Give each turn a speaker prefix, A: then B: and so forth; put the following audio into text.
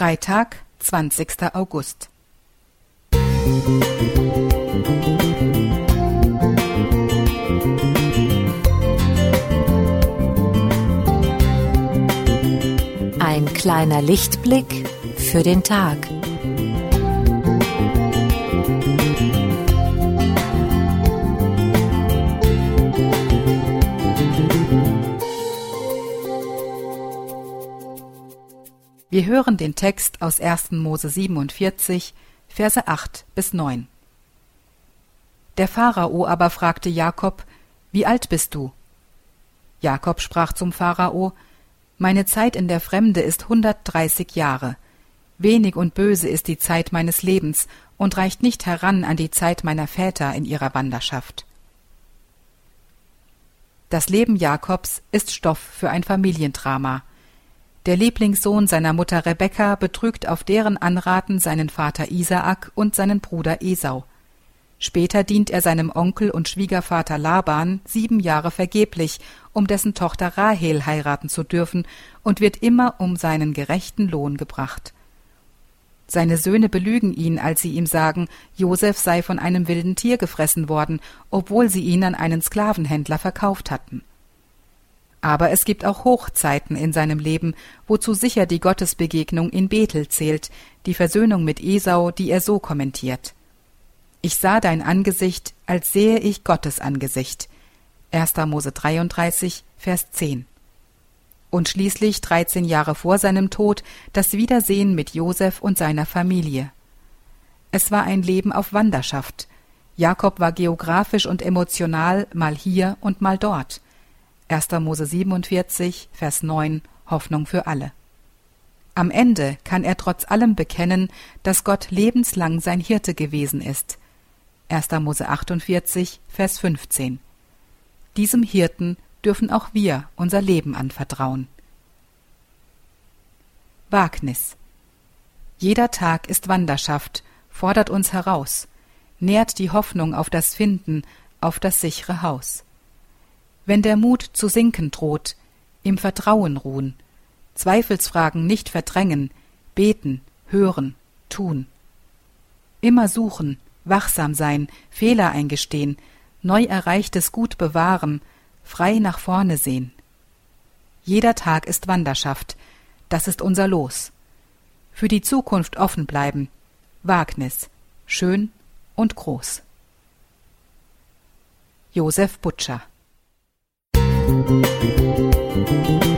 A: Freitag, 20. August.
B: Ein kleiner Lichtblick für den Tag.
A: Wir hören den Text aus 1. Mose 47, Verse 8 bis 9. Der Pharao aber fragte Jakob, Wie alt bist du? Jakob sprach zum Pharao, Meine Zeit in der Fremde ist hundertdreißig Jahre. Wenig und böse ist die Zeit meines Lebens und reicht nicht heran an die Zeit meiner Väter in ihrer Wanderschaft. Das Leben Jakobs ist Stoff für ein Familiendrama. Der Lieblingssohn seiner Mutter Rebekka betrügt auf deren Anraten seinen Vater Isaak und seinen Bruder Esau. Später dient er seinem Onkel und Schwiegervater Laban sieben Jahre vergeblich, um dessen Tochter Rahel heiraten zu dürfen, und wird immer um seinen gerechten Lohn gebracht. Seine Söhne belügen ihn, als sie ihm sagen, Josef sei von einem wilden Tier gefressen worden, obwohl sie ihn an einen Sklavenhändler verkauft hatten. Aber es gibt auch Hochzeiten in seinem Leben, wozu sicher die Gottesbegegnung in Bethel zählt, die Versöhnung mit Esau, die er so kommentiert. Ich sah dein Angesicht, als sehe ich Gottes Angesicht. 1. Mose 33, Vers 10. Und schließlich, dreizehn Jahre vor seinem Tod, das Wiedersehen mit Josef und seiner Familie. Es war ein Leben auf Wanderschaft. Jakob war geografisch und emotional mal hier und mal dort. 1. Mose 47, Vers 9 Hoffnung für alle. Am Ende kann er trotz allem bekennen, dass Gott lebenslang sein Hirte gewesen ist. 1. Mose 48, Vers 15. Diesem Hirten dürfen auch wir unser Leben anvertrauen. Wagnis. Jeder Tag ist Wanderschaft, fordert uns heraus, nährt die Hoffnung auf das Finden, auf das sichere Haus wenn der Mut zu sinken droht, im Vertrauen ruhen, Zweifelsfragen nicht verdrängen, beten, hören, tun. Immer suchen, wachsam sein, Fehler eingestehen, neu erreichtes gut bewahren, frei nach vorne sehen. Jeder Tag ist Wanderschaft, das ist unser Los. Für die Zukunft offen bleiben, Wagnis, schön und groß. Josef Butcher Música